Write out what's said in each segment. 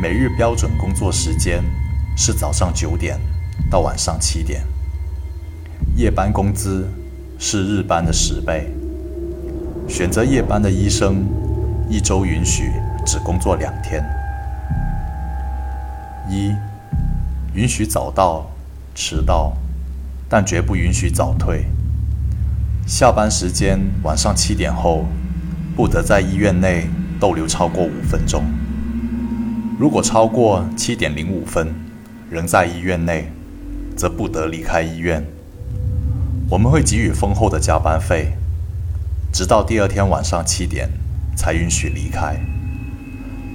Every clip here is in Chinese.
每日标准工作时间是早上九点到晚上七点，夜班工资是日班的十倍。选择夜班的医生，一周允许只工作两天。一，允许早到、迟到，但绝不允许早退。下班时间晚上七点后，不得在医院内逗留超过五分钟。如果超过七点零五分，仍在医院内，则不得离开医院。我们会给予丰厚的加班费，直到第二天晚上七点才允许离开。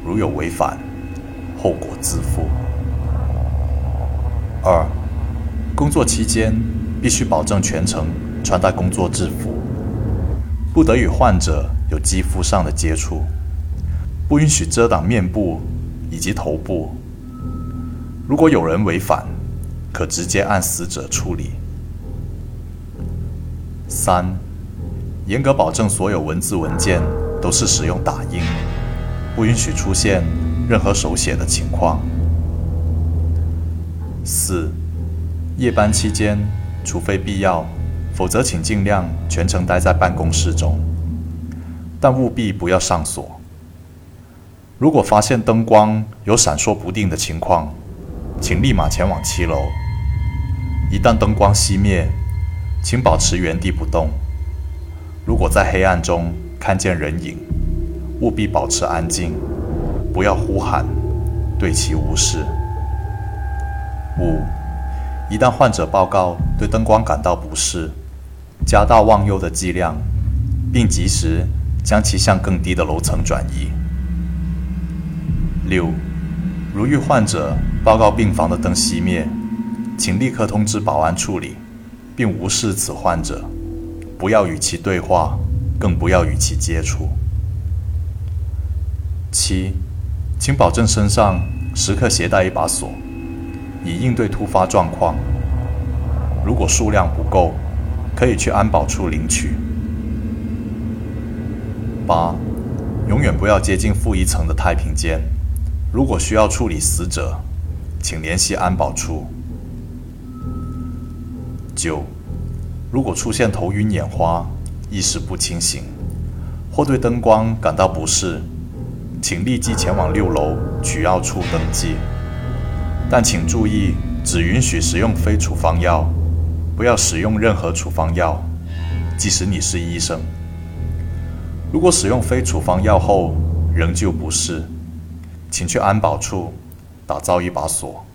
如有违反，后果自负。二，工作期间必须保证全程穿戴工作制服，不得与患者有肌肤上的接触，不允许遮挡面部。以及头部，如果有人违反，可直接按死者处理。三，严格保证所有文字文件都是使用打印，不允许出现任何手写的情况。四，夜班期间，除非必要，否则请尽量全程待在办公室中，但务必不要上锁。如果发现灯光有闪烁不定的情况，请立马前往七楼。一旦灯光熄灭，请保持原地不动。如果在黑暗中看见人影，务必保持安静，不要呼喊，对其无视。五，一旦患者报告对灯光感到不适，加大忘忧的剂量，并及时将其向更低的楼层转移。六，如遇患者报告病房的灯熄灭，请立刻通知保安处理，并无视此患者，不要与其对话，更不要与其接触。七，请保证身上时刻携带一把锁，以应对突发状况。如果数量不够，可以去安保处领取。八，永远不要接近负一层的太平间。如果需要处理死者，请联系安保处。九，如果出现头晕眼花、意识不清醒，或对灯光感到不适，请立即前往六楼取药处登记。但请注意，只允许使用非处方药，不要使用任何处方药，即使你是医生。如果使用非处方药后仍旧不适，请去安保处打造一把锁。